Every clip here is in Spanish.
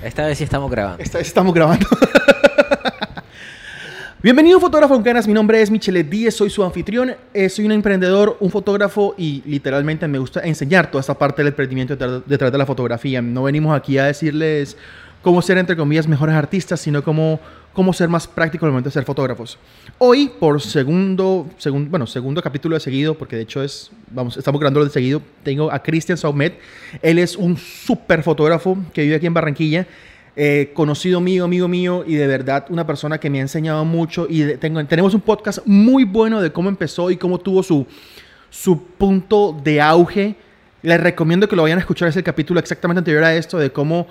Esta vez sí estamos grabando. Esta vez estamos grabando. Bienvenido Fotógrafo en Canas, mi nombre es Michele Díez, soy su anfitrión, eh, soy un emprendedor, un fotógrafo y literalmente me gusta enseñar toda esta parte del emprendimiento detrás de la fotografía. No venimos aquí a decirles cómo ser, entre comillas, mejores artistas, sino cómo, cómo ser más práctico al momento de ser fotógrafos. Hoy, por segundo, segundo, bueno, segundo capítulo de seguido, porque de hecho es, vamos, estamos grabando de seguido, tengo a Cristian Saumet. Él es un súper fotógrafo que vive aquí en Barranquilla. Eh, conocido mío, amigo mío, y de verdad una persona que me ha enseñado mucho. Y de- tengo, tenemos un podcast muy bueno de cómo empezó y cómo tuvo su, su punto de auge. Les recomiendo que lo vayan a escuchar. Es el capítulo exactamente anterior a esto de cómo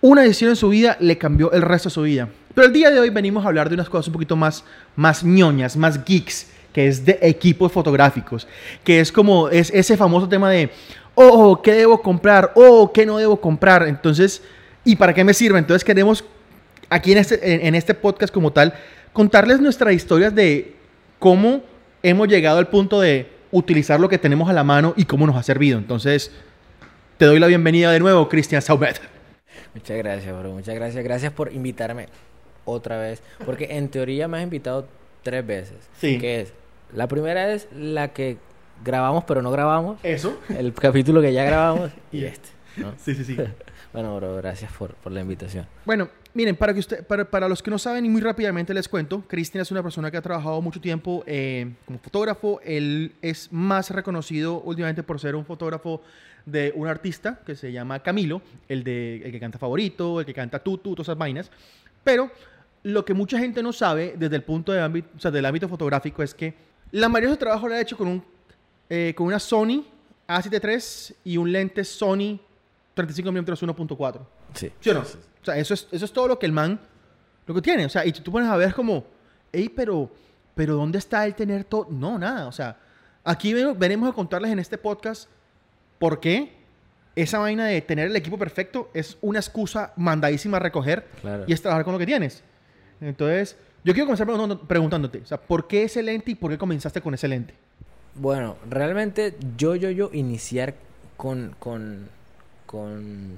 una decisión en su vida le cambió el resto de su vida. Pero el día de hoy venimos a hablar de unas cosas un poquito más, más ñoñas, más geeks, que es de equipos fotográficos, que es como es ese famoso tema de, oh, ¿qué debo comprar? Oh, ¿qué no debo comprar? Entonces, ¿y para qué me sirve? Entonces queremos aquí en este, en, este podcast como tal, contarles nuestras historias de cómo hemos llegado al punto de utilizar lo que tenemos a la mano y cómo nos ha servido. Entonces, te doy la bienvenida de nuevo, Cristian Saumet. Muchas gracias, bro. Muchas gracias. Gracias por invitarme otra vez. Porque en teoría me has invitado tres veces. Sí. Que es, la primera es la que grabamos pero no grabamos. Eso. El capítulo que ya grabamos y este. ¿no? Sí, sí, sí. Bueno, bro, gracias por, por la invitación. Bueno, miren, para, que usted, para, para los que no saben y muy rápidamente les cuento, Cristian es una persona que ha trabajado mucho tiempo eh, como fotógrafo. Él es más reconocido últimamente por ser un fotógrafo de un artista que se llama Camilo, el, de, el que canta Favorito, el que canta Tutu, todas esas vainas. Pero lo que mucha gente no sabe desde el punto de ámbito, o sea, del ámbito fotográfico es que la mayoría de su trabajo lo ha hecho con, un, eh, con una Sony A7 III y un lente Sony 35mm 1.4. Sí. ¿Sí o no? O sea, eso es, eso es todo lo que el man, lo que tiene. O sea, y tú pones a ver como, hey, pero, pero ¿dónde está el tener todo? No, nada. O sea, aquí venimos a contarles en este podcast por qué esa vaina de tener el equipo perfecto es una excusa mandadísima a recoger Claro. y es trabajar con lo que tienes. Entonces, yo quiero comenzar preguntándote, o sea, ¿por qué ese lente y por qué comenzaste con ese lente? Bueno, realmente yo, yo, yo iniciar con, con, con,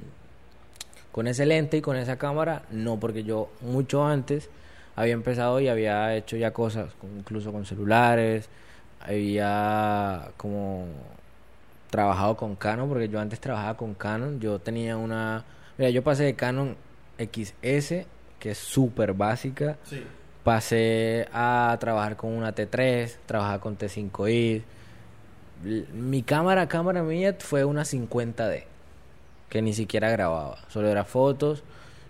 con ese lente y con esa cámara, no, porque yo mucho antes había empezado y había hecho ya cosas, incluso con celulares, había como trabajado con Canon, porque yo antes trabajaba con Canon, yo tenía una, mira, yo pasé de Canon XS, que es súper básica, Sí. Pasé a trabajar con una T3, trabajar con T5i. L- Mi cámara, cámara mía fue una 50D, que ni siquiera grababa, solo era fotos.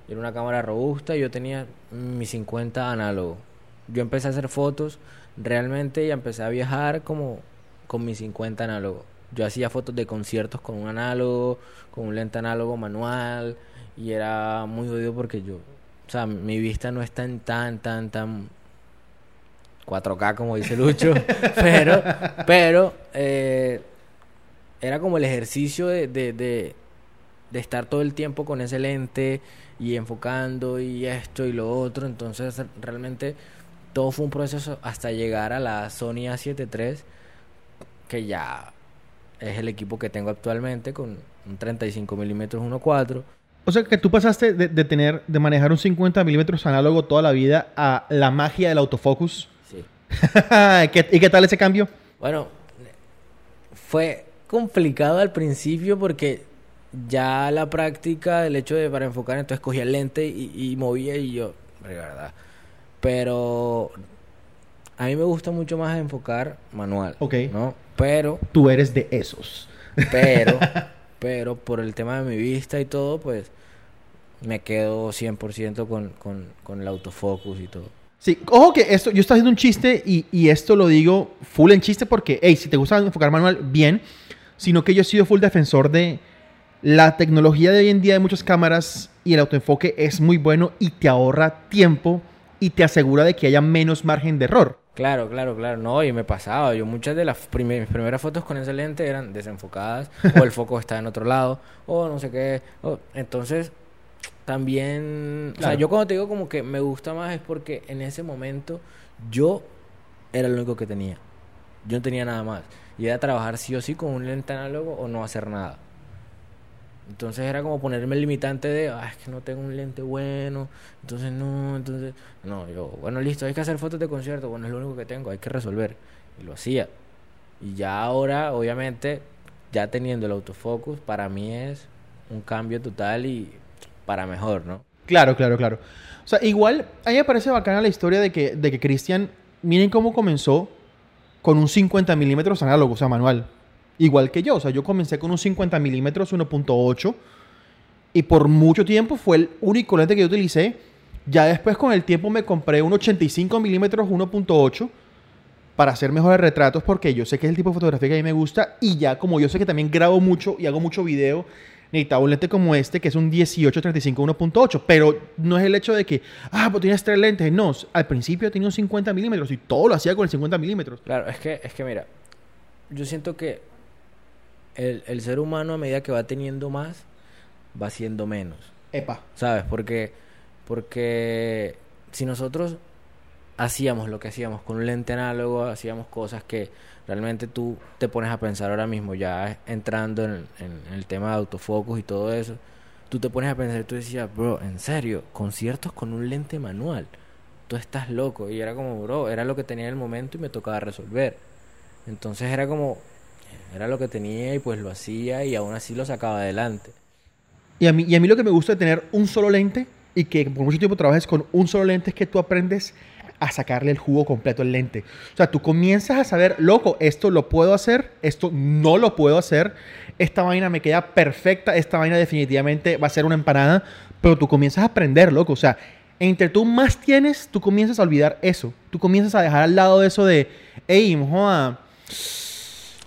Era una cámara robusta y yo tenía mi 50 análogo. Yo empecé a hacer fotos realmente y empecé a viajar como con mi 50 análogo. Yo hacía fotos de conciertos con un análogo, con un lente análogo manual y era muy jodido porque yo, o sea, mi vista no es tan, tan, tan, tan 4K como dice Lucho, pero, pero eh, era como el ejercicio de, de, de, de estar todo el tiempo con ese lente y enfocando y esto y lo otro, entonces realmente todo fue un proceso hasta llegar a la Sony A7 III, que ya es el equipo que tengo actualmente con un 35 milímetros 1.4. O sea que tú pasaste de, de tener, de manejar un 50 milímetros análogo toda la vida a la magia del autofocus. Sí. ¿Qué- ¿Y qué tal ese cambio? Bueno, fue complicado al principio porque ya la práctica, el hecho de para enfocar, entonces cogía el lente y, y movía y yo, de verdad. Pero a mí me gusta mucho más enfocar manual, Ok. ¿no? Pero, Tú eres de esos. pero, pero por el tema de mi vista y todo, pues me quedo 100% con, con, con el autofocus y todo. Sí, ojo que esto, yo estoy haciendo un chiste y, y esto lo digo full en chiste porque, hey, si te gusta enfocar manual, bien, sino que yo he sido full defensor de la tecnología de hoy en día de muchas cámaras y el autoenfoque es muy bueno y te ahorra tiempo y te asegura de que haya menos margen de error. Claro, claro, claro. No, y me pasaba. Yo muchas de las primer- mis primeras fotos con ese lente eran desenfocadas, o el foco estaba en otro lado, o no sé qué. o- entonces, también... O sea, yo cuando te digo como que me gusta más es porque en ese momento yo era lo único que tenía. Yo no tenía nada más. Y era trabajar sí o sí con un lente análogo o no hacer nada. Entonces era como ponerme el limitante de, ah, es que no tengo un lente bueno, entonces no, entonces, no, yo, bueno, listo, hay que hacer fotos de concierto, bueno, es lo único que tengo, hay que resolver. Y lo hacía. Y ya ahora, obviamente, ya teniendo el autofocus, para mí es un cambio total y para mejor, ¿no? Claro, claro, claro. O sea, igual, a mí me parece bacana la historia de que, de que Cristian, miren cómo comenzó con un 50 milímetros análogo, o sea, manual. Igual que yo, o sea, yo comencé con un 50 milímetros 1.8 y por mucho tiempo fue el único lente que yo utilicé. Ya después con el tiempo me compré un 85 milímetros 1.8 para hacer mejores retratos porque yo sé que es el tipo de fotografía que a mí me gusta y ya como yo sé que también grabo mucho y hago mucho video, necesitaba un lente como este que es un 1835 1.8, pero no es el hecho de que, ah, pues tienes tres lentes, no, al principio tenía un 50 milímetros y todo lo hacía con el 50 milímetros. Claro, es que, es que mira, yo siento que el, el ser humano a medida que va teniendo más, va siendo menos. Epa. ¿Sabes? Porque, porque si nosotros hacíamos lo que hacíamos con un lente análogo, hacíamos cosas que realmente tú te pones a pensar ahora mismo, ya entrando en, en el tema de autofocus y todo eso, tú te pones a pensar y tú decías, bro, en serio, conciertos con un lente manual, tú estás loco. Y era como, bro, era lo que tenía en el momento y me tocaba resolver. Entonces era como, era lo que tenía y pues lo hacía y aún así lo sacaba adelante. Y a mí, y a mí lo que me gusta de tener un solo lente y que por mucho tiempo trabajes con un solo lente es que tú aprendes a sacarle el jugo completo al lente. O sea, tú comienzas a saber, loco, esto lo puedo hacer, esto no lo puedo hacer, esta vaina me queda perfecta, esta vaina definitivamente va a ser una empanada, pero tú comienzas a aprender, loco. O sea, entre tú más tienes, tú comienzas a olvidar eso. Tú comienzas a dejar al lado eso de, hey, joda.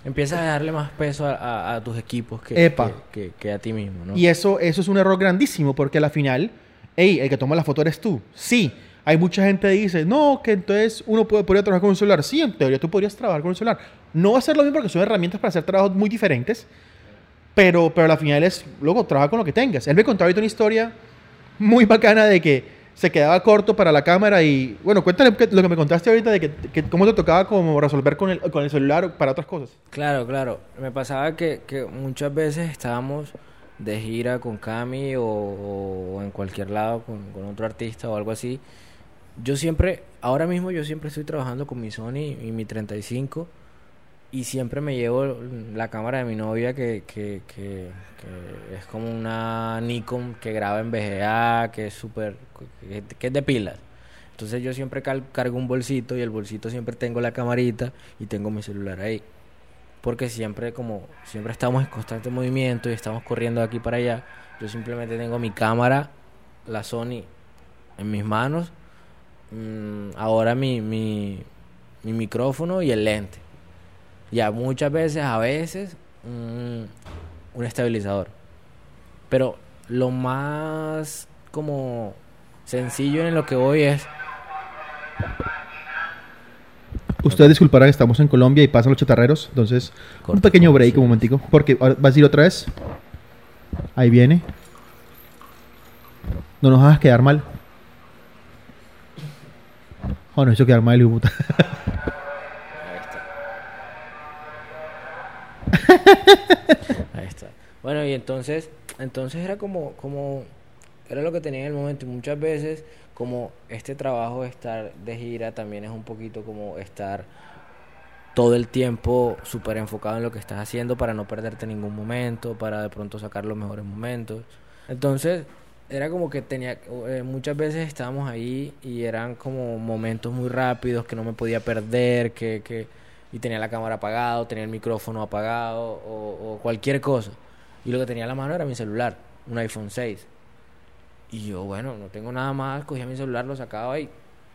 Empiezas a darle más peso a, a- a tus equipos que, Epa. que, que- que a ti mismo, ¿no? Y eso, eso es un error grandísimo porque a la final, hey, el que toma la foto eres tú. Sí, hay mucha gente que dice, no, que entonces uno puede, podría trabajar con un celular. Sí, en teoría tú podrías trabajar con un celular. No va a ser lo mismo porque son herramientas para hacer trabajos muy diferentes, pero, pero a la final es, luego trabaja con lo que tengas. Él me contó ahorita una historia muy bacana de que se quedaba corto para la cámara y, bueno, cuéntale lo que me contaste ahorita de que, que cómo te tocaba como resolver con el, con el celular para otras cosas. Claro, claro. Me pasaba que, muchas veces estábamos de gira con Cami o, en cualquier lado con otro artista o algo así. Yo siempre, ahora mismo yo siempre estoy trabajando con mi Sony y mi 35 y siempre me llevo la cámara de mi novia que, que, es como una Nikon que graba en VGA, que es súper, que, es de pilas. Entonces yo siempre cargo un bolsito y el bolsito siempre tengo la camarita y tengo mi celular ahí. Porque siempre como siempre estamos en constante movimiento y estamos corriendo de aquí para allá, yo simplemente tengo mi cámara, la Sony en mis manos, mm, ahora mi, mi, mi micrófono y el lente. Ya muchas veces, a veces, mm, un estabilizador. Pero lo más como sencillo en lo que voy es Ustedes disculparán, estamos en Colombia y pasan los chatarreros, entonces un pequeño break, sí. un momentico, porque ahora vas a ir otra vez. Ahí viene. No nos hagas quedar mal. Oh, no hizo quedar mal, puta. Ahí está. Bueno, y entonces, entonces era como, como, era lo que tenía en el momento. Y muchas veces, como este trabajo de estar de gira también es un poquito como estar todo el tiempo súper enfocado en lo que estás haciendo para no perderte ningún momento, para de pronto sacar los mejores momentos. Entonces, era como que tenía, eh, muchas veces estábamos ahí y eran como momentos muy rápidos que no me podía perder, que, que y tenía la cámara apagado, tenía el micrófono apagado o, o cualquier cosa. Y lo que tenía en la mano era mi celular, un iPhone 6. Y yo, bueno, no tengo nada más, cogía mi celular, lo sacaba y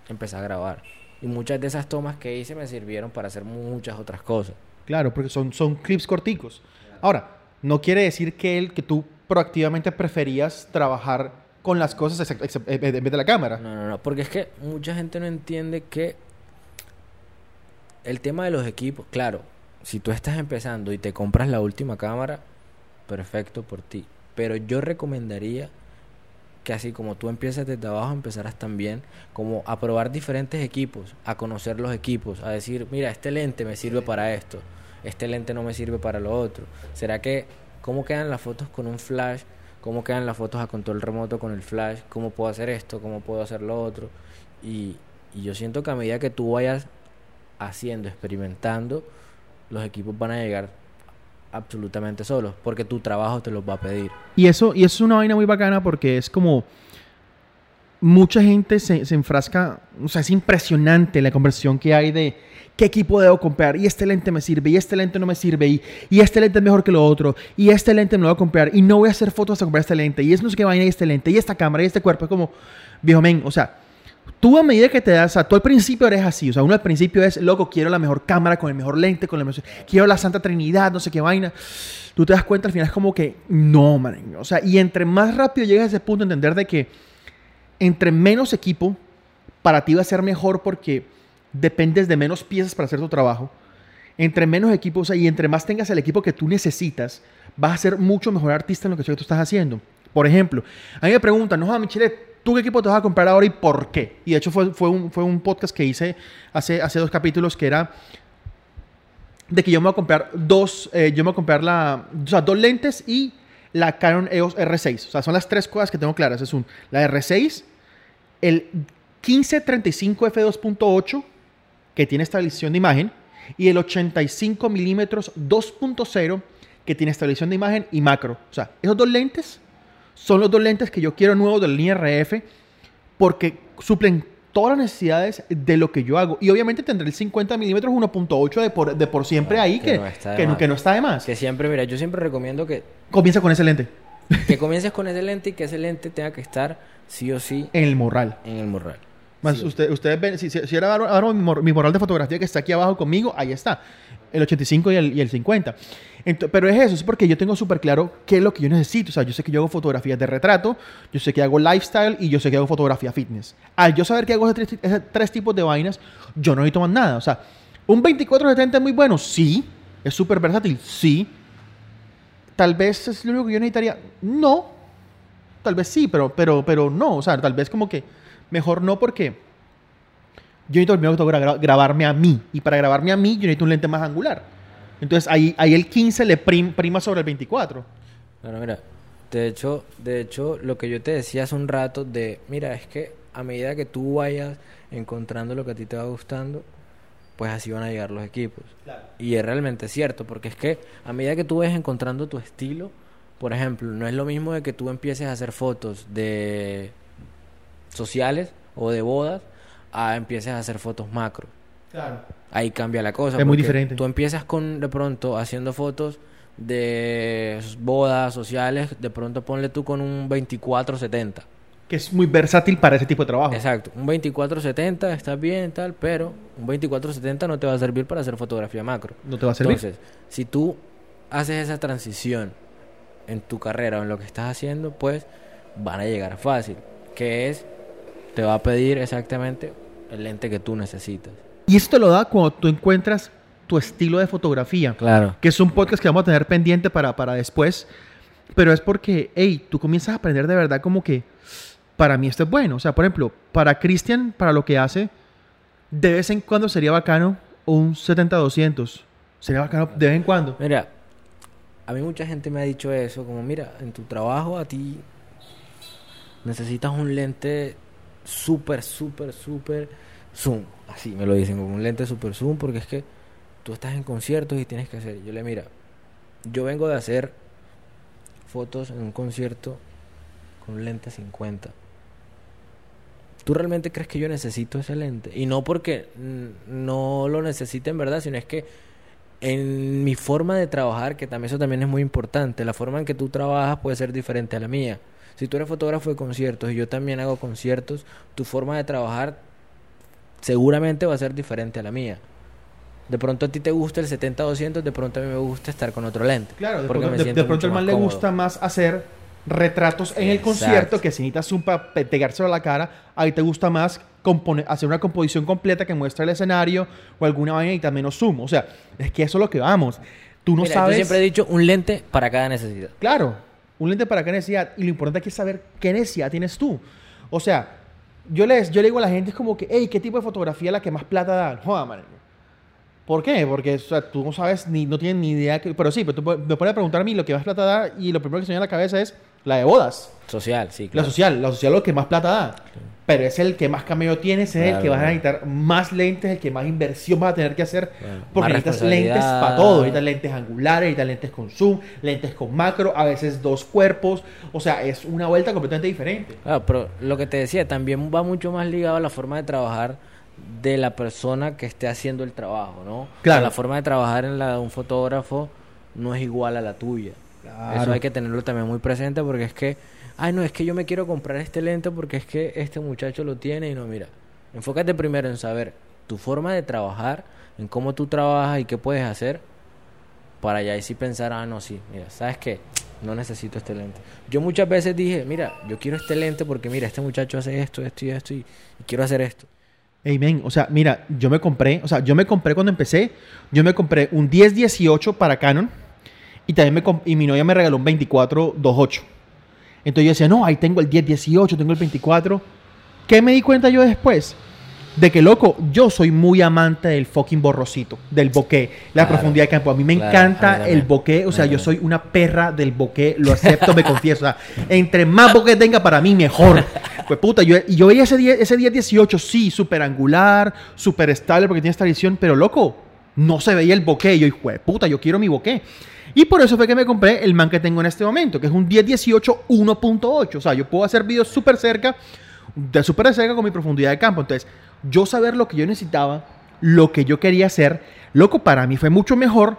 empecé a grabar. Y muchas de esas tomas que hice me sirvieron para hacer muchas otras cosas. Claro, porque son, son clips corticos. Ahora, no quiere decir que, él, que tú proactivamente preferías trabajar con las cosas en vez de la cámara. No, no, no, porque es que mucha gente no entiende que el tema de los equipos, claro, si tú estás empezando y te compras la última cámara, perfecto por ti. Pero yo recomendaría que así como tú empiezas desde abajo, empezaras también como a probar diferentes equipos, a conocer los equipos, a decir, mira, este lente me sirve para esto, este lente no me sirve para lo otro. ¿Será que cómo quedan las fotos con un flash, cómo quedan las fotos a control remoto con el flash, cómo puedo hacer esto, cómo puedo hacer lo otro. Y, y yo siento que a medida que tú vayas haciendo, experimentando, los equipos van a llegar absolutamente solos, porque tu trabajo te los va a pedir. Y eso, y eso es una vaina muy bacana porque es como mucha gente se, se enfrasca, o sea, es impresionante la conversión que hay de qué equipo debo comprar, y este lente me sirve, y este lente no me sirve, y, y este lente es mejor que lo otro, y este lente me lo voy a comprar, y no voy a hacer fotos hasta comprar este lente, y es no sé qué vaina, y este lente, y esta cámara, y este cuerpo, es como, viejo men, o sea, tú a medida que te das, o sea, tú al principio eres así, o sea, uno al principio es, loco, quiero la mejor cámara con el mejor lente, con el mejor, quiero la Santa Trinidad, no sé qué vaina. Tú te das cuenta al final es como que, no, man, o sea, y entre más rápido llegas a ese punto, entender de que entre menos equipo, para ti va a ser mejor porque dependes de menos piezas para hacer tu trabajo. Entre menos equipos, o sea, y entre más tengas el equipo que tú necesitas, vas a ser mucho mejor artista en lo que tú estás haciendo. Por ejemplo, a mí me preguntan, no, Michelle, ¿tú qué equipo te vas a comprar ahora y por qué? Y de hecho fue, fue, un, fue un podcast que hice hace, hace dos capítulos que era de que yo me voy a comprar dos, eh, yo me voy a comprar la, o sea, dos lentes y la Canon EOS R6. O sea, son las tres cosas que tengo claras. Es un, la R6, el 1535 f2.8, que tiene estabilización de imagen, y el 85 milímetros 2.0, que tiene estabilización de imagen y macro. O sea, esos dos lentes son los dos lentes que yo quiero nuevos de la línea RF porque suplen todas las necesidades de lo que yo hago. Y obviamente tendré el 50 milímetros 1.8 de por, de por siempre ahí, que, que, no está que, no, que, no está de más. Que siempre, mira, yo siempre recomiendo que... Comienza con ese lente. Que comiences con ese lente y que ese lente tenga que estar sí o sí... En el morral. En el morral. Más, Sí. usted, ustedes ven, si, si, si era ahora, ahora mi, mor- mi moral de fotografía que está aquí abajo conmigo, ahí está. El 85 y el, y el 50. Ento- pero es eso, es porque yo tengo súper claro qué es lo que yo necesito. O sea, yo sé que yo hago fotografías de retrato, yo sé que hago lifestyle y yo sé que hago fotografía fitness. Al yo saber que hago esos tres, esos tres tipos de vainas, yo no necesito más nada. O sea, un 24-70 es muy bueno, sí. Es súper versátil, sí. Tal vez es lo único que yo necesitaría. No. Tal vez sí, pero, pero, pero no. O sea, tal vez como que mejor no porque yo necesito primero que todo gra- grabarme a mí. Y para grabarme a mí, yo necesito un lente más angular. Entonces ahí, ahí el 15 le prim- prima sobre el 24. Bueno, mira, de hecho, de hecho, lo que yo te decía hace un rato de, mira, es que a medida que tú vayas encontrando lo que a ti te va gustando, pues así van a llegar los equipos. Y es realmente cierto, porque es que a medida que tú vayas encontrando tu estilo, por ejemplo, no es lo mismo de que tú empieces a hacer fotos de sociales o de bodas a empieces a hacer fotos macro. Claro. Ahí cambia la cosa. Es muy diferente. Tú empiezas con, de pronto, haciendo fotos de bodas sociales, de pronto ponle tú con un 24-70. Que es muy versátil para ese tipo de trabajo. Exacto, un 24-70 está bien, tal, pero un 24-70 no te va a servir para hacer fotografía macro. No te va a servir. Entonces, si tú haces esa transición en tu carrera o en lo que estás haciendo, pues van a llegar fácil. Que es, te va a pedir exactamente el lente que tú necesitas. Y esto te lo da cuando tú encuentras tu estilo de fotografía. Claro. Que es un podcast que vamos a tener pendiente para, para después. Pero es porque, hey, tú comienzas a aprender de verdad como que para mí esto es bueno. O sea, por ejemplo, para Cristian, para lo que hace, de vez en cuando sería bacano un 70-200. Sería bacano de vez en cuando. Mira, a mí mucha gente me ha dicho eso, como mira, en tu trabajo a ti necesitas un lente súper, súper, súper zoom. Así me lo dicen, como un lente súper zoom, porque es que tú estás en conciertos y tienes que hacer. Yo le mira, yo vengo de hacer fotos en un concierto con un lente 50. ¿Tú realmente crees que yo necesito ese lente? Y no porque no lo necesite en verdad, sino es que en mi forma de trabajar, que también eso también es muy importante, la forma en que tú trabajas puede ser diferente a la mía. Si tú eres fotógrafo de conciertos y yo también hago conciertos, tu forma de trabajar seguramente va a ser diferente a la mía. De pronto a ti te gusta el 70-200, de pronto a mí me gusta estar con otro lente. Claro, de porque pronto, me de- siento de pronto al man le gusta más hacer retratos en el concierto que si necesitas zoom para pe- pegárselo a la cara. Ahí te gusta más hacer una composición completa que muestra el escenario o alguna vaina y también menos zoom. O sea, es que eso es lo que vamos. Tú no Mira, sabes. Yo siempre he dicho un lente para cada necesidad. Claro, un lente para qué necesidad. Y lo importante es saber qué necesidad tienes tú. O sea, yo le, yo le digo a la gente, es como que, hey, ¿qué tipo de fotografía es la que más plata da? Joda, man. ¿Por qué? Porque o sea, tú no sabes, ni, no tienes ni idea. Que, pero sí, pero tú me puedes preguntar a mí lo que más plata da y lo primero que se me viene a la cabeza es la de bodas. Social, sí, La claro. social, la social es lo que más plata da. Pero es el que más camello tienes, es el que vas a necesitar más lentes, el que más inversión vas a tener que hacer. Claro. Porque necesitas lentes para todo. Necesitas lentes angulares, necesitas lentes con zoom, lentes con macro, a veces dos cuerpos. O sea, es una vuelta completamente diferente. Claro, pero lo que te decía, también va mucho más ligado a la forma de trabajar de la persona que esté haciendo el trabajo, ¿no? O sea, Claro. la forma de trabajar en la de un fotógrafo no es igual a la tuya. Claro. Eso hay que tenerlo también muy presente porque es que, ay, no, es que yo me quiero comprar este lente porque es que este muchacho lo tiene y no, mira, enfócate primero en saber tu forma de trabajar, en cómo tú trabajas y qué puedes hacer para ya ahí sí pensar, ah, no, sí, mira, ¿sabes qué? No necesito este lente. Yo muchas veces dije, mira, yo quiero este lente porque mira, este muchacho hace esto, esto y esto y, y quiero hacer esto. Amen. O sea, mira, yo me compré, o sea, yo me compré cuando empecé, yo me compré un 1018 para Canon y también me y mi novia me regaló un 2428. Entonces yo decía, no, ahí tengo el 1018, tengo el 24. ¿Qué me di cuenta yo después? De que, loco, yo soy muy amante del fucking borrosito, del bokeh, la Claro. profundidad de campo. A mí me Claro, encanta mí el bokeh, o sea, yo soy una perra del bokeh, lo acepto, me confieso. O sea, entre más bokeh tenga para mí, mejor. Pues puta, yo, yo veía ese 10, ese 1018, sí, súper angular, súper estable porque tiene esta edición, pero loco, no se veía el bokeh. Yo, hijo de puta, yo quiero mi bokeh. Y por eso fue que me compré el man que tengo en este momento, que es un 1018 1.8. O sea, yo puedo hacer videos súper cerca, de súper cerca con mi profundidad de campo. Entonces, yo saber lo que yo necesitaba, lo que yo quería hacer, loco, para mí fue mucho mejor.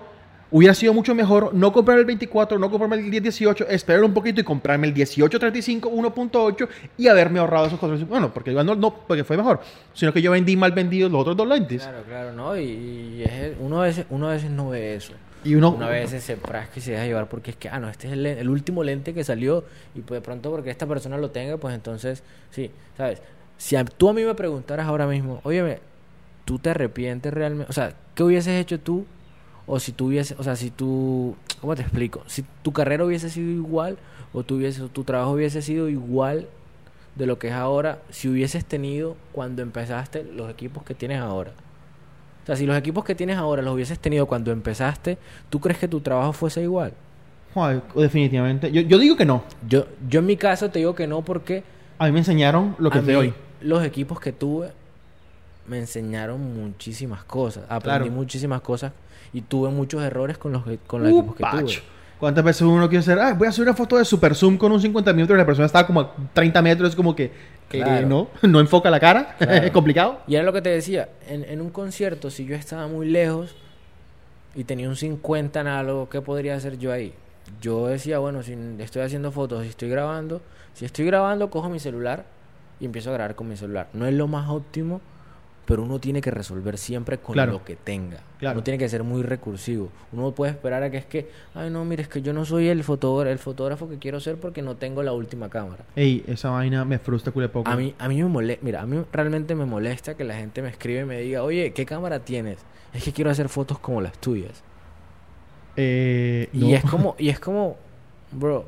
Hubiera sido mucho mejor no comprar el 24, no comprarme el 1018, esperar un poquito y comprarme el 1835 1.8 y haberme ahorrado esos costos. Bueno, porque no, no porque fue mejor, sino que yo vendí mal vendidos los otros dos lentes. Claro, claro, ¿no? Y, y es- uno, a veces, uno a veces no ve eso. Una vez se frasca y se deja llevar porque es que, ah, no, este es el, el último lente que salió y pues de pronto porque esta persona lo tenga, pues entonces, sí, ¿sabes? Si a- tú a mí me preguntaras ahora mismo, óyeme, ¿tú te arrepientes realmente? O sea, ¿qué hubieses hecho tú? O si tú hubiese, o sea, si tú, ¿cómo te explico? Si tu carrera hubiese sido igual o tu, hubiese, tu trabajo hubiese sido igual de lo que es ahora, si hubieses tenido cuando empezaste los equipos que tienes ahora. O sea, si los equipos que tienes ahora los hubieses tenido cuando empezaste, ¿tú crees que tu trabajo fuese igual? Joder, definitivamente. Yo, yo digo que no. Yo, yo en mi caso te digo que no porque A mí me enseñaron lo que a mí hoy. los equipos que tuve me enseñaron muchísimas cosas. Aprendí Claro. muchísimas cosas y tuve muchos errores con los, con los Uh, equipos que tuve. ¿Cuántas veces uno quiere hacer? Ah, voy a hacer una foto de super zoom con un 50 minutos y la persona estaba como a 30 metros. Es como que, eh, no, no enfoca la cara. Claro. es complicado. Y era lo que te decía, en, en un concierto, si yo estaba muy lejos y tenía un 50 análogo, ¿qué podría hacer yo ahí? Yo decía, bueno, si estoy haciendo fotos, si estoy grabando, si estoy grabando, cojo mi celular y empiezo a grabar con mi celular. No es lo más óptimo, pero uno tiene que resolver siempre con Claro. lo que tenga. Claro. Uno tiene que ser muy recursivo. Uno puede esperar a que es que, ay no, mire, es que yo no soy el fotógrafo, el fotógrafo que quiero ser porque no tengo la última cámara. Ey, esa vaina me frustra cule poco. A mí, a mí me molesta, mira, a mí realmente me molesta que la gente me escribe y me diga, oye, ¿qué cámara tienes? Es que quiero hacer fotos como las tuyas. Eh, Y es como, y es como, bro,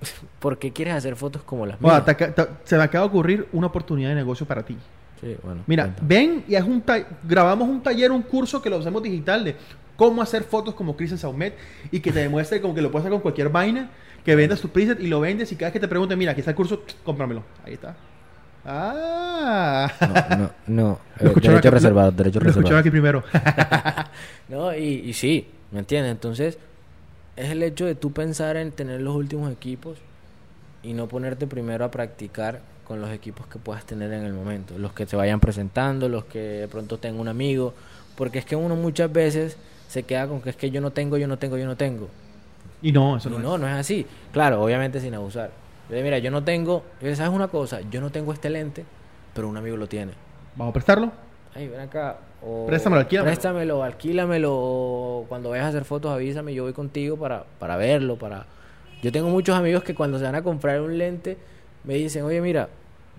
¿por qué quieres hacer fotos como las mías? se me acaba de ocurrir una oportunidad de negocio para ti. Sí, bueno, Mira, cuéntame. ven y es un ta- grabamos un taller, un curso que lo hacemos digital de cómo hacer fotos como Chris en Saumet y que te demuestre como que lo puedes hacer con cualquier vaina, que vendas tu preset y lo vendes y cada vez que te pregunten, mira, aquí está el curso, cómpramelo. Ahí está. Ah. No, no, no. Eh, derecho reservado, lo- derecho lo reservado. aquí primero. No, y, y sí, ¿me entiendes? Entonces, es el hecho de tú pensar en tener los últimos equipos y no ponerte primero a practicar con los equipos que puedas tener en el momento. Los que se vayan presentando, los que de pronto tenga un amigo. Porque es que uno muchas veces se queda con que es que yo no tengo, yo no tengo, yo no tengo. Y no, eso Y no, no, es. no es así. Claro, obviamente sin abusar. Yo Mira, yo no tengo, ¿sabes una cosa? Yo no tengo este lente, pero un amigo lo tiene. Vamos a prestarlo. Ay, ven acá. O Préstamelo, alquílamelo. Préstamelo, alquílamelo. o cuando vayas a hacer fotos, avísame. Yo voy contigo para, para verlo. para Yo tengo muchos amigos que cuando se van a comprar un lente me dicen, oye, mira,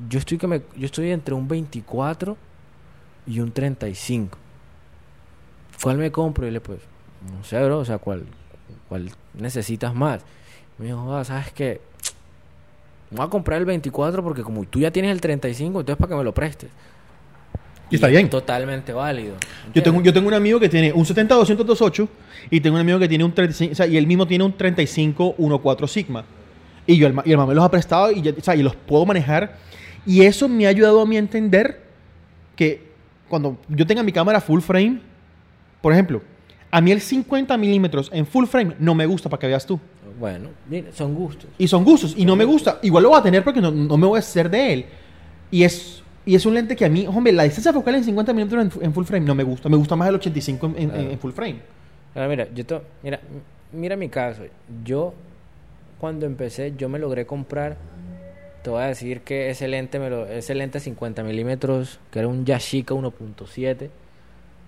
yo estoy, que me, yo estoy entre un 24 y un 35. ¿Cuál me compro? Y le pues, no sé, bro, o sea, ¿cuál, cuál necesitas más? Me dijo, ah, ¿sabes qué? Voy a comprar el 24 porque como tú ya tienes el 35, entonces para que me lo prestes. Y está bien. Totalmente válido. Yo tengo, yo tengo un amigo que tiene un 70-200-28 y tengo un amigo que tiene un 35, o sea, y él mismo tiene un 35-14 Sigma. Y yo, el, y el mamá me los ha prestado y, ya- o sea, y los puedo manejar. Y eso me ha ayudado a mí a entender que cuando yo tenga mi cámara full frame, por ejemplo, a mí el 50 milímetros en full frame no me gusta para que veas tú. Bueno, son gustos. Y son gustos. Y no me gusta. Igual lo voy a tener porque no, no me voy a hacer de él. Y es, y es un lente que a mí, hombre, la distancia focal en 50 milímetros en, fu- en full frame no me gusta. Me gusta más el 85 en, en- en full frame. Ahora, mira, yo to- mira, mira mi caso. Yo, cuando empecé, yo me logré comprar. Te voy a decir que ese lente, me lo, ese lente 50 milímetros, que era un Yashica 1.7,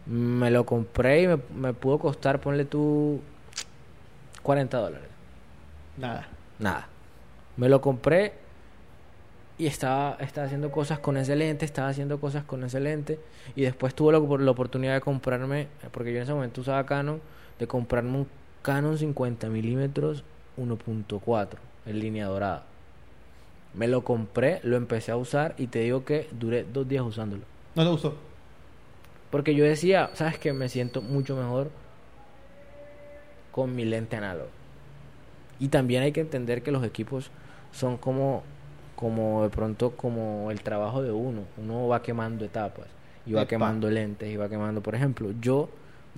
me lo compré y me, me pudo costar, ponle tú, 40 dólares. Nada. Nada. Me lo compré y estaba, estaba haciendo cosas con ese lente, estaba haciendo cosas con ese lente. Y después tuve la, la oportunidad de comprarme, porque yo en ese momento usaba Canon, de comprarme un Canon 50 milímetros 1.4 en línea dorada. Me lo compré, lo empecé a usar y te digo que duré dos días usándolo. ¿No te gustó? Porque yo decía, ¿sabes qué? Me siento mucho mejor con mi lente análogo. Y también hay que entender que los equipos son como, como de pronto como el trabajo de uno. Uno va quemando etapas y va Epa. quemando lentes y va quemando. Por ejemplo, yo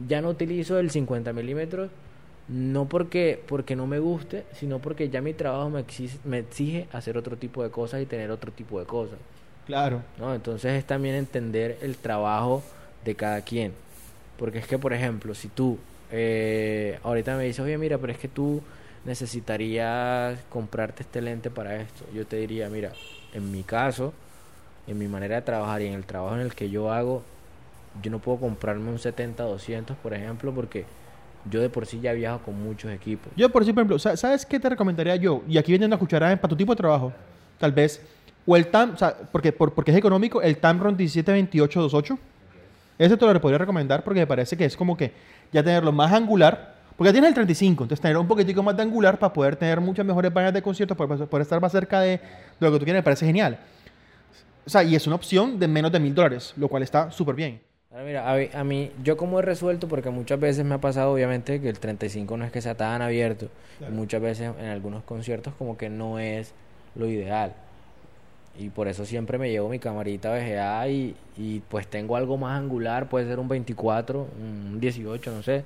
ya no utilizo el 50 milímetros no porque, porque no me guste, sino porque ya mi trabajo me exige, me exige hacer otro tipo de cosas y tener otro tipo de cosas. Claro. ¿no? Entonces es también entender el trabajo de cada quien. Porque es que, por ejemplo, si tú eh, ahorita me dices, oye, mira, pero es que tú necesitarías comprarte este lente para esto. Yo te diría, mira, en mi caso, en mi manera de trabajar y en el trabajo en el que yo hago, yo no puedo comprarme un 70-200, por ejemplo, porque yo de por sí ya viajo con muchos equipos. Yo, por ejemplo, sa- ¿sabes qué te recomendaría yo? Y aquí vendiendo una cucharada para tu tipo de trabajo. Tal vez. O el TAM, o sea, porque, por- porque es económico, el Tamron 172828. Ese te lo podría recomendar porque me parece que es como que ya tenerlo más angular. Porque tienes el 35, entonces tener un poquitico más de angular para poder tener muchas mejores vainas de conciertos, para poder estar más cerca de, de lo que tú quieres, me parece genial. O sea, y es una opción de menos de mil dólares, lo cual está súper bien. Ahora mira, a, mí- a mí, yo como he resuelto, porque muchas veces me ha pasado, obviamente, que el 35 no es que sea tan abierto. Claro. Muchas veces en algunos conciertos como que no es lo ideal. Y por eso siempre me llevo mi camarita VGA y, y pues tengo algo más angular, puede ser un 24, un 18, no sé.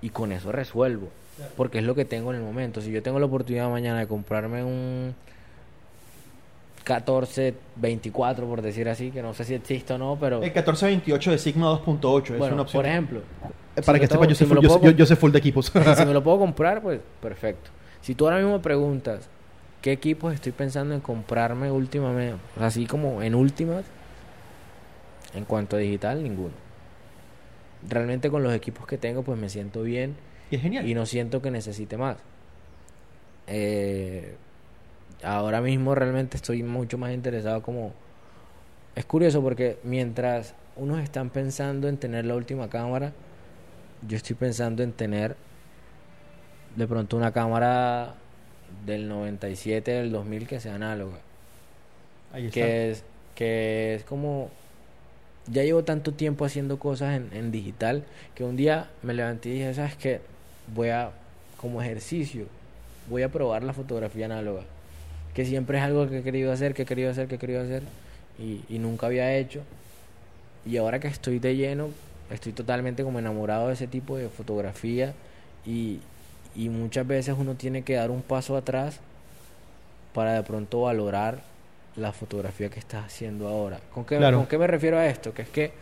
Y con eso resuelvo. Porque es lo que tengo en el momento. Si yo tengo la oportunidad mañana de comprarme un 14, 24, por decir así, que no sé si existe o no, pero... El 1428 de Sigma 2.8 es Bueno, una opción. por ejemplo, Eh, Para si que sepa, yo, si yo, yo- sé full de equipos. si me lo puedo comprar, pues perfecto. Si tú ahora mismo me preguntas qué equipos estoy pensando en comprarme últimamente, así como en últimas, en cuanto a digital, ninguno. Realmente con los equipos que tengo, pues me siento bien y es genial. y no siento que necesite más. Eh, ahora mismo realmente estoy mucho más interesado como... Es curioso porque mientras unos están pensando en tener la última cámara, yo estoy pensando en tener de pronto una cámara del 97, del 2000 que sea análoga. Ahí está. Que es, que es como... Ya llevo tanto tiempo haciendo cosas en, en digital que un día me levanté y dije, ¿sabes qué? Voy a, como ejercicio, voy a probar la fotografía análoga. Que siempre es algo que he querido hacer, que he querido hacer, que he querido hacer y, y nunca había hecho. Y ahora que estoy de lleno, estoy totalmente como enamorado de ese tipo de fotografía y, y muchas veces uno tiene que dar un paso atrás para de pronto valorar la fotografía que estás haciendo ahora. ¿Con qué, Claro. ¿Con qué me refiero a esto? Que es que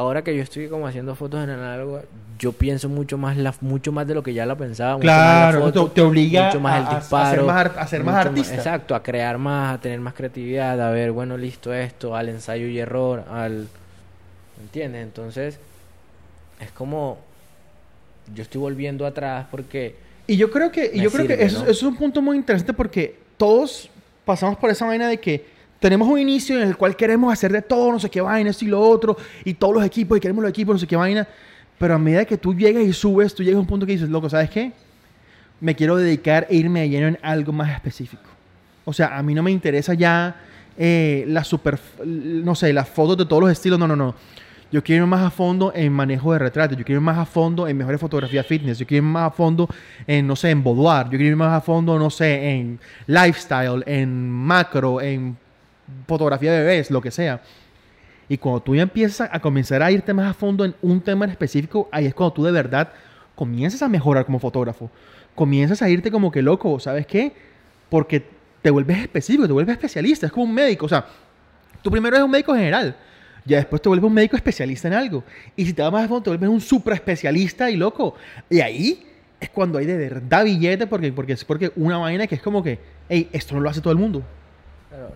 ahora que yo estoy como haciendo fotos en análogo, yo pienso mucho más la, mucho más de lo que ya la pensaba. mucho más la Claro, foto, te, obliga mucho más a, el a disparo, ser más, ar- a ser más artista. exacto, a crear más, a tener más creatividad, a ver, bueno, listo esto, al ensayo y error, al... ¿Entiendes? Entonces, es como... Yo estoy volviendo atrás porque... Y yo creo que, y yo creo que eso, ¿no? eso es un punto muy interesante porque todos pasamos por esa vaina de que tenemos un inicio en el cual queremos hacer de todo, no sé qué vaina, esto y lo otro, y todos los equipos, y queremos los equipos, no sé qué vaina. Pero a medida que tú llegas y subes, tú llegas a un punto que dices, loco, ¿sabes qué? Me quiero dedicar e irme de lleno en algo más específico. O sea, a mí no me interesa ya eh, la super, no sé, las fotos de todos los estilos, no, no, no. Yo quiero ir más a fondo en manejo de retratos, yo quiero ir más a fondo en mejores fotografías fitness, yo quiero ir más a fondo en, no sé, en boudoir, yo quiero ir más a fondo, no sé, en lifestyle, en macro, en fotografía de bebés, lo que sea. Y cuando tú ya empiezas a comenzar a irte más a fondo en un tema en específico, ahí es cuando tú de verdad comienzas a mejorar como fotógrafo. Comienzas a irte como que loco, ¿sabes qué? Porque te vuelves específico, te vuelves especialista, es como un médico. O sea, tú primero eres un médico general, ya después te vuelves un médico especialista en algo. Y si te vas más a fondo, te vuelves un super especialista y loco. Y ahí es cuando hay de verdad billete, porque, porque es porque una vaina que es como que, hey, esto no lo hace todo el mundo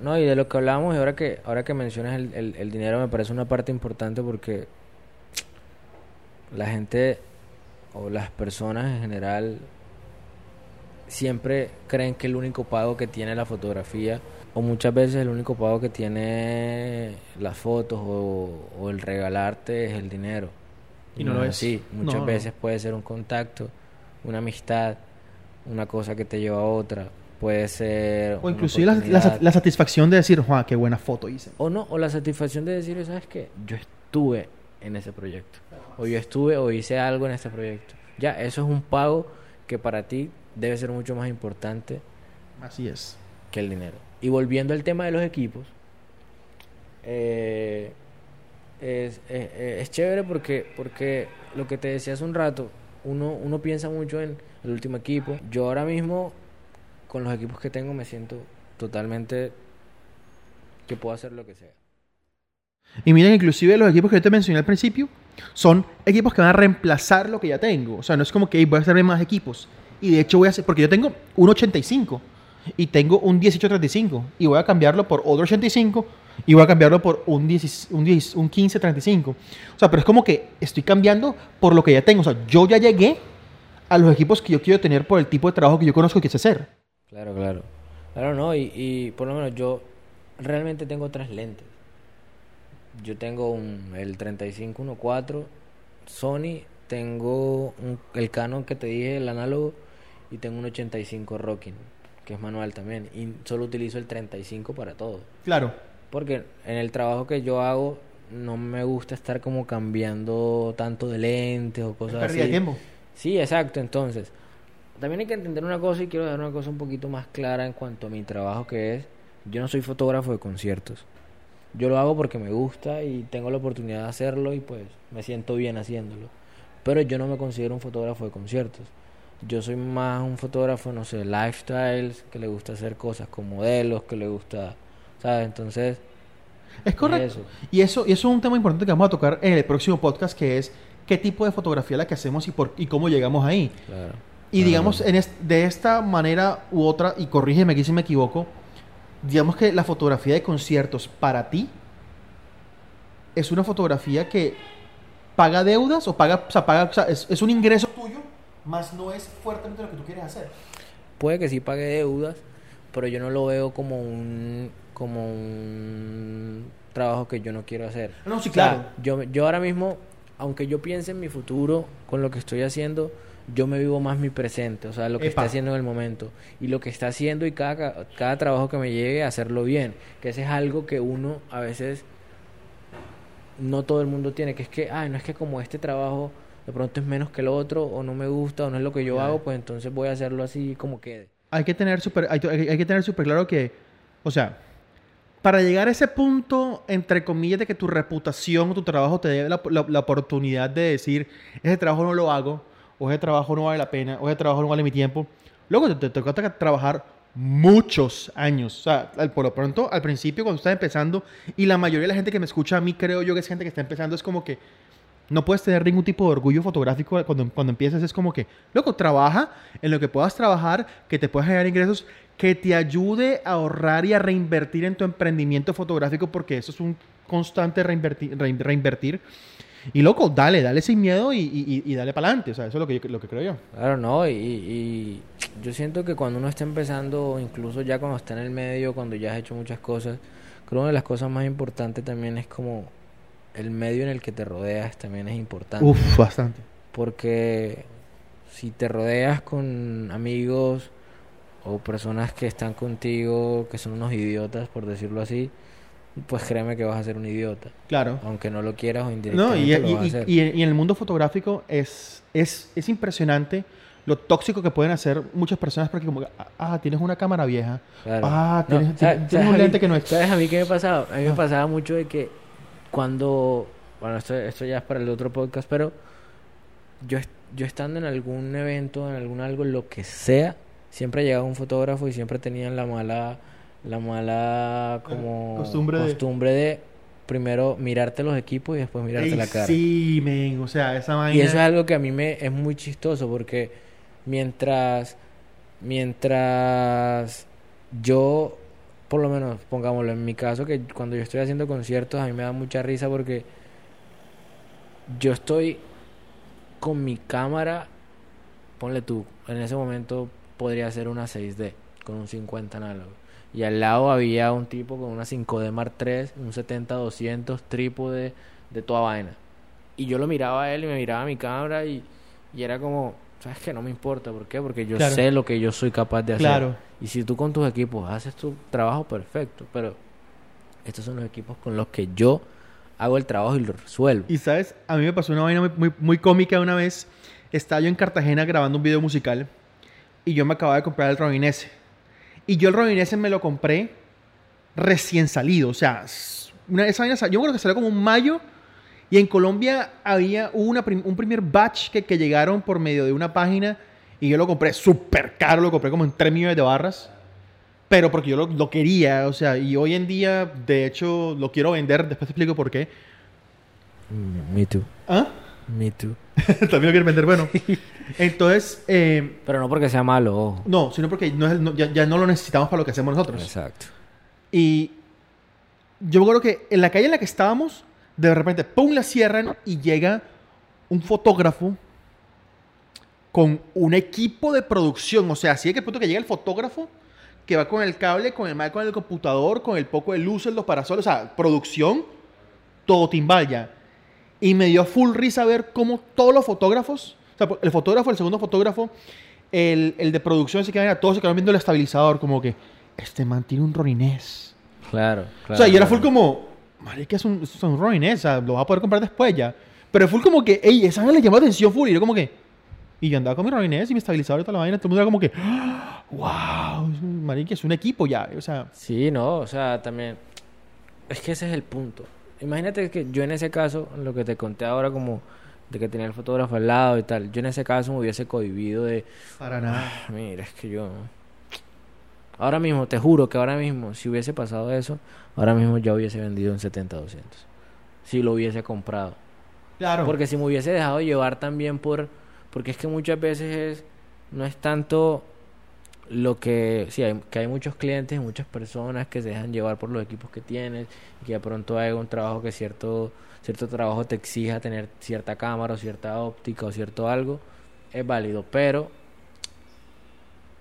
no, y de lo que hablábamos, y ahora que, ahora que mencionas el, el, dinero, me parece una parte importante porque la gente o las personas en general siempre creen que el único pago que tiene la fotografía, o muchas veces el único pago que tiene las fotos o, el regalarte es el dinero. Y, no, lo es así. Muchas veces puede ser un contacto, una amistad, una cosa que te lleva a otra puede ser... O inclusive la, satisfacción de decir, Juan, qué buena foto hice. O no, o la satisfacción de decir, ¿sabes qué? Yo estuve en ese proyecto. O yo estuve o hice algo en ese proyecto. Ya, eso es un pago que para ti debe ser mucho más importante. Así es. Que el dinero. Y volviendo al tema de los equipos, eh, es, es, chévere porque, porque lo que te decía hace un rato, uno, uno piensa mucho en el último equipo. Yo ahora mismo con los equipos que tengo me siento totalmente que puedo hacer lo que sea. Y miren, inclusive los equipos que yo te mencioné al principio son equipos que van a reemplazar lo que ya tengo. O sea, no es como que voy a hacer más equipos. Y de hecho voy a hacer, porque yo tengo un 85 y tengo un 1835 y voy a cambiarlo por otro 85 y voy a cambiarlo por un, 10, un, 10, un 1535. O sea, pero es como que estoy cambiando por lo que ya tengo. O sea, yo ya llegué a los equipos que yo quiero tener por el tipo de trabajo que yo conozco que sé hacer. Claro, claro. Claro, no, y, y por lo menos yo realmente tengo tres lentes. Yo tengo un, el 3514 Sony, tengo un, el Canon que te dije, el análogo, y tengo un 85 Rocking, que es manual también. Y solo utilizo el 35 para todo. Claro. Porque en el trabajo que yo hago no me gusta estar como cambiando tanto de lentes o cosas así. tiempo. Sí, exacto. Entonces, también hay que entender una cosa y quiero dar una cosa un poquito más clara en cuanto a mi trabajo que es, yo no soy fotógrafo de conciertos. Yo lo hago porque me gusta y tengo la oportunidad de hacerlo y pues me siento bien haciéndolo. Pero yo no me considero un fotógrafo de conciertos. Yo soy más un fotógrafo, no sé, lifestyles, que le gusta hacer cosas con modelos, que le gusta, ¿sabes? Entonces... Es correcto. Y eso, y eso es un tema importante que vamos a tocar en el próximo podcast, que es qué tipo de fotografía la que hacemos y, por, y cómo llegamos ahí. Claro. Y digamos, en de esta manera u otra, y corrígeme aquí si me equivoco, digamos que la fotografía de conciertos para ti es una fotografía que paga deudas o paga, o sea, paga, o sea, es, un ingreso tuyo, más no es fuertemente lo que tú quieres hacer. Puede que sí pague deudas, pero yo no lo veo como un como un trabajo que yo no quiero hacer. No, sí, claro. yo, yo ahora mismo, aunque yo piense en mi futuro con lo que estoy haciendo, yo me vivo más mi presente, o sea, lo que está haciendo en el momento. Y lo que está haciendo y cada, cada trabajo que me llegue, hacerlo bien. Que ese es algo que uno a veces no todo el mundo tiene, que es que, ay, no es que como este trabajo de pronto es menos que el otro, o no me gusta, o no es lo que yo hago, pues entonces voy a hacerlo así como quede. Hay que tener súper hay, que tener súper claro que, o sea, para llegar a ese punto, entre comillas, de que tu reputación o tu trabajo te dé la, la oportunidad de decir, ese trabajo no lo hago, o ese trabajo no vale la pena, o ese trabajo no vale mi tiempo. Luego te, toca trabajar muchos años. O sea, por lo pronto, al principio, cuando estás empezando, y la mayoría de la gente que me escucha a mí, creo yo que es gente que está empezando, es como que no puedes tener ningún tipo de orgullo fotográfico cuando, cuando empiezas. Es como que, loco, trabaja en lo que puedas trabajar, que te puedas generar ingresos, que te ayude a ahorrar y a reinvertir en tu emprendimiento fotográfico, porque eso es un constante reinvertir. reinvertir y loco, dale, dale sin miedo y, y, dale para adelante. O sea, eso es lo que, lo que creo yo. Claro, no. Y, yo siento que cuando uno está empezando, incluso ya cuando está en el medio, cuando ya has hecho muchas cosas, creo que una de las cosas más importantes también es como el medio en el que te rodeas también es importante. Uf, bastante. Porque si te rodeas con amigos o personas que están contigo que son unos idiotas, por decirlo así, pues créeme que vas a ser un idiota. Claro. Aunque no lo quieras o No, indirectamente y, lo y- vas a hacer. y en y en el mundo fotográfico es, es, es impresionante lo tóxico que pueden hacer muchas personas porque como, que, ah, tienes una cámara vieja. Claro. Ah, No, tienes, ¿sabes- tienes sabes un mí- lente que no es... ¿Sabes a mí qué me pasaba? A mí me Ah. pasaba mucho de que cuando... Bueno, esto, esto ya es para el otro podcast, pero yo, yo estando en algún evento, en algún algo, lo que sea, siempre llegaba un fotógrafo y siempre tenían la mala... La mala como Costumbre de- costumbre de primero mirarte los equipos y después mirarte Ey, la cara. Sí, men, o sea, esa vaina... Y eso es algo que a mí me es muy chistoso porque mientras mientras yo por lo menos pongámoslo en mi caso que cuando yo estoy haciendo conciertos a mí me da mucha risa porque yo estoy con mi cámara ponle tú en ese momento podría ser una 6D con un 50 análogo y al lado había un tipo con una 5D Mark III, un 70-200 trípode de toda vaina. Y yo lo miraba a él y me miraba a mi cámara y, y era como, ¿sabes qué? No me importa. ¿Por qué? Porque yo Claro. sé lo que yo soy capaz de hacer. Claro. Y si tú con tus equipos haces tu trabajo perfecto, pero estos son los equipos con los que yo hago el trabajo y lo resuelvo. Y sabes, a mí me pasó una vaina muy, muy, muy cómica una vez. Estaba yo en Cartagena grabando un video musical y yo me acababa de comprar el Robin S. Y yo el Robin S me lo compré recién salido. O sea, una, esa vaina, yo creo que salió como un mayo y en Colombia había hubo una prim- un primer batch que, que llegaron por medio de una página y yo lo compré súper caro, lo compré como en 3 millones de barras. Pero porque yo lo, lo quería, o sea, y hoy en día, de hecho, lo quiero vender, después te explico por qué. Me too. ¿Ah? Me too. También lo quieren vender, bueno. Entonces, eh, Pero no porque sea malo, ojo. no, sino porque no es el- no- ya, ya no lo necesitamos para lo que hacemos nosotros. Exacto. Y yo me acuerdo que en la calle en la que estábamos, de repente, ¡pum! la cierran y llega un fotógrafo con un equipo de producción. O sea, así de que el punto que llega el fotógrafo que va con el cable, con el con el computador, con el poco de luces, los parasoles, o sea, producción, todo timbal ya. Y me dio full risa ver cómo todos los fotógrafos, o sea, el fotógrafo, el segundo fotógrafo, el, el de producción, ese que era, todos se quedaron viendo el estabilizador, como que, este man tiene un roninés. Claro, o sea, y era claro. full como, marica, es un, es un roninés, o sea, lo vas a poder comprar después ya. Pero full como que, ey, esa le llamó la atención full, y yo como que, y yo andaba con mi roninés y mi estabilizador y toda la vaina, todo el mundo era como que, wow, marica, es un equipo ya, o sea, Sí, no, o sea, también. Es que ese es el punto. Imagínate que yo en ese caso, lo que te conté ahora, como de que tenía el fotógrafo al lado y tal, yo en ese caso me hubiese cohibido de. para nada. "Ah, Mira, es que yo. Ahora mismo, te juro que ahora mismo, si hubiese pasado eso, ahora mismo ya hubiese vendido en 70-200. Si lo hubiese comprado. Claro. Porque si me hubiese dejado llevar también por... Porque es que muchas veces es... No es tanto lo que... Sí, hay, que hay muchos clientes muchas personas que se dejan llevar por los equipos que tienes y que de pronto hay un trabajo que cierto, cierto trabajo te exija tener cierta cámara o cierta óptica o cierto algo. Es válido, pero...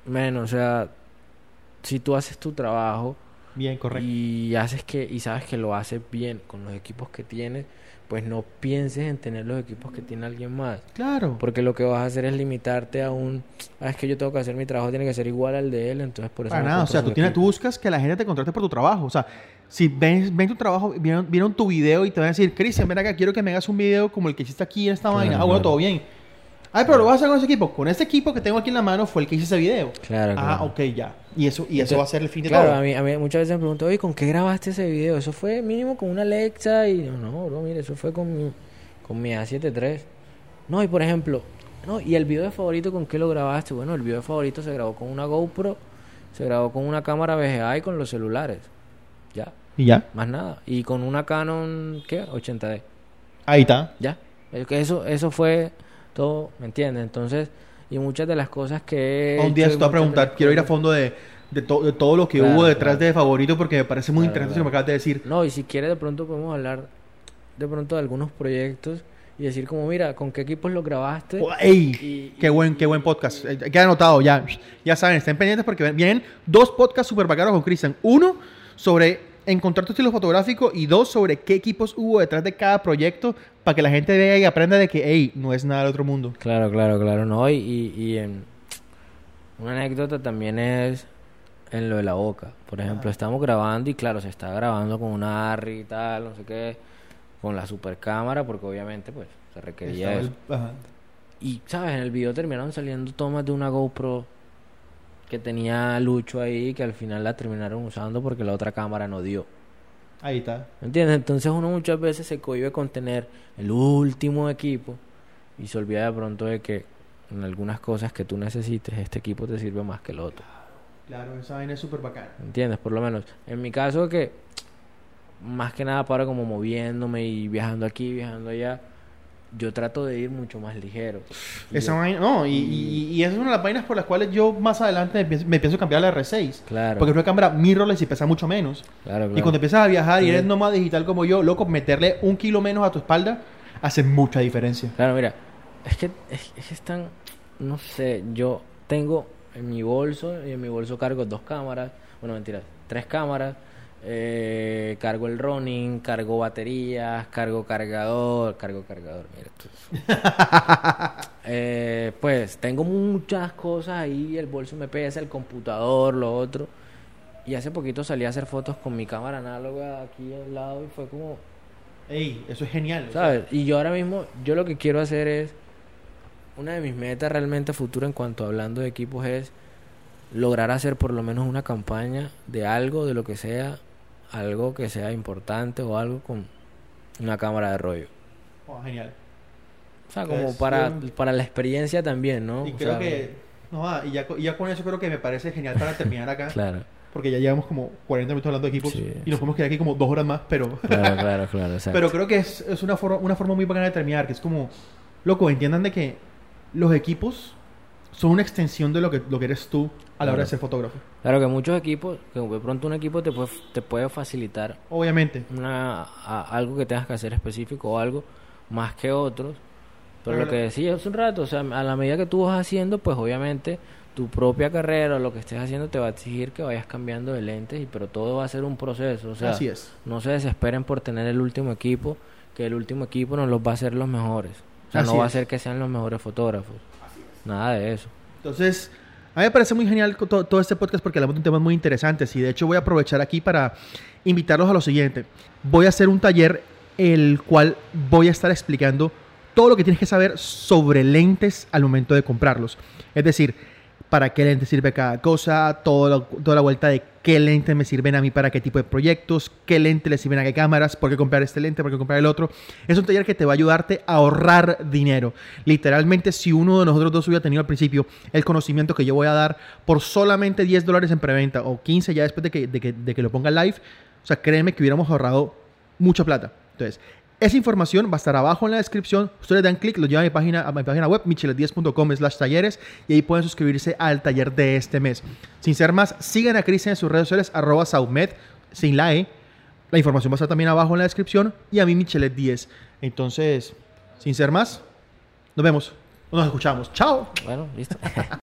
Menos, o sea... Si tú haces tu trabajo Bien, correcto. y haces que y sabes que lo haces bien con los equipos que tienes, pues no pienses en tener los equipos que tiene alguien más, Claro. porque lo que vas a hacer es limitarte a un, ah, es que yo tengo que hacer mi trabajo tiene que ser igual al de él, entonces por eso Para nada, o sea, tú, tienes, tú buscas que la gente te contrate por tu trabajo. O sea, si ven, ven tu trabajo, vieron, vieron tu video y te van a decir, Cristian, ven acá, quiero que me hagas un video como el que hiciste aquí en esta Claro, vaina. Ah, bueno, claro. todo bien. Ay, pero lo vas a hacer con ese equipo. Con este equipo que tengo aquí en la mano fue el que hice ese video. Claro, Ah, claro. ok, ya. Y eso, y eso va a ser el fin de Claro, todo. a mí, a mí muchas veces me pregunto, oye, ¿con qué grabaste ese video? Eso fue mínimo con una Alexa y no, no, bro, mire, eso fue con mi, con mi A7 III. No, y por ejemplo, no, y el video de favorito, ¿con qué lo grabaste? Bueno, el video de favorito se grabó con una GoPro, se grabó con una cámara VGA y con los celulares. Ya, Y ya. más nada. Y con una Canon, ¿qué? 80D. Ahí está. Ya. Eso, eso fue todo, ¿me entiendes? Entonces, y muchas de las cosas que... he un día hecho te y a preguntar, quiero ir a fondo de, de, to- de todo lo que Claro, hubo detrás claro. de favorito porque me parece muy Claro, interesante eso que me acabas de decir. No, y si quieres de pronto podemos hablar de pronto de algunos proyectos y decir como, mira, ¿con qué equipos lo grabaste? Oh, ¡Ey! Y- qué buen, qué buen podcast. Eh, Queda anotado ya. Ya saben, estén pendientes porque vienen dos podcasts super bacanos con Cristian. Uno sobre encontrar tu estilo fotográfico y dos sobre qué equipos hubo detrás de cada proyecto para que la gente vea y aprenda de que, hey, no es nada del otro mundo. Claro, claro, claro, no, y, y, y en Una anécdota también es en lo de la boca. Por ejemplo, estamos grabando y claro, se está grabando con una ARRI y tal, no sé qué, con la super cámara, porque obviamente pues se requería eso. el-. Y, ¿sabes? En el video terminaron saliendo tomas de una GoPro que tenía Lucho ahí, que al final la terminaron usando porque la otra cámara no dio. Ahí está. ¿Me entiendes? Entonces uno muchas veces se cohibe con tener el último equipo y se olvida de pronto de que en algunas cosas que tú necesites, este equipo te sirve más que el otro. Claro, esa vaina es súper bacana. ¿Me entiendes? Por lo menos. En mi caso que más que nada para como moviéndome y viajando aquí, viajando allá, yo trato de ir mucho más ligero. Y Esa vaina, no, y, y, y esa es una de las vainas por las cuales yo más adelante me pienso, me pienso cambiar a la R6. Claro. Porque es una cámara mirrorless y pesa mucho menos. Claro, Y claro. cuando empiezas a viajar y eres nómada digital como yo, loco, meterle un kilo menos a tu espalda hace mucha diferencia. Claro, mira, es que es, es que están, no sé, yo tengo en mi bolso, y en mi bolso cargo dos cámaras, bueno, mentira, tres cámaras, eh, cargo el running, cargo baterías, cargo cargador, cargo cargador, mira. Eh, pues tengo muchas cosas ahí, el bolso me pesa, el computador, lo otro. Y hace poquito salí a hacer fotos con mi cámara análoga aquí al lado y fue como, Ey, eso es genial. ¿Sabes? Y yo ahora mismo, yo lo que quiero hacer es, una de mis metas realmente futuro en cuanto a hablando de equipos es lograr hacer por lo menos una campaña de algo, de lo que sea, algo que sea importante o algo con una cámara de rollo. oh, genial. O sea, como para, para la experiencia también, ¿no? Y O creo sea, que. No, ah, y, ya, y ya con eso creo que me parece genial para terminar acá. Claro, Porque ya llevamos como 40 minutos hablando de equipos Sí, y nos podemos quedar aquí como dos horas más, pero. claro, claro, claro, exacto. Pero creo que es, es una, forma, una forma muy bacana de terminar, que es como, loco, entiendan de que los equipos son una extensión de lo que, lo que eres tú a la hora de ser fotógrafo. Claro que muchos equipos, que de pronto un equipo te puede, te puede facilitar Obviamente. una, a- algo que tengas que hacer específico o algo más que otros. Pero lo que decía hace un rato, o sea, a la medida que tú vas haciendo, pues obviamente tu propia carrera o lo que estés haciendo te va a exigir que vayas cambiando de lentes, y pero todo va a ser un proceso. O sea, Así es. no se desesperen por tener el último equipo, que el último equipo nos los va a hacer los mejores. O sea, Así no va a ser que sean los mejores fotógrafos. Nada de eso. Entonces, a mí me parece muy genial todo este podcast porque hablamos de temas muy interesantes y de hecho voy a aprovechar aquí para invitarlos a lo siguiente. Voy a hacer un taller el cual voy a estar explicando todo lo que tienes que saber sobre lentes al momento de comprarlos. Es decir, para qué lente sirve cada cosa, todo lo- toda la vuelta de qué lentes me sirven a mí para qué tipo de proyectos, qué lente le sirven a qué cámaras, por qué comprar este lente, por qué comprar el otro. Es un taller que te va a ayudarte a ahorrar dinero. Literalmente, si uno de nosotros dos hubiera tenido al principio el conocimiento que yo voy a dar por solamente 10 dólares en preventa o 15 ya después de que, de que, de que lo ponga live, o sea, créeme que hubiéramos ahorrado mucha plata. Entonces, esa información va a estar abajo en la descripción. Ustedes dan clic, lo llevan a mi página, a mi página web, michelet10.com slash talleres, y ahí pueden suscribirse al taller de este mes. Sin ser más, sigan a Cristian en sus redes sociales, arroba saumed, sin la E. La información va a estar también abajo en la descripción, y a mí Michelet10. Entonces, sin ser más, nos vemos, nos escuchamos. Chao. Bueno, listo.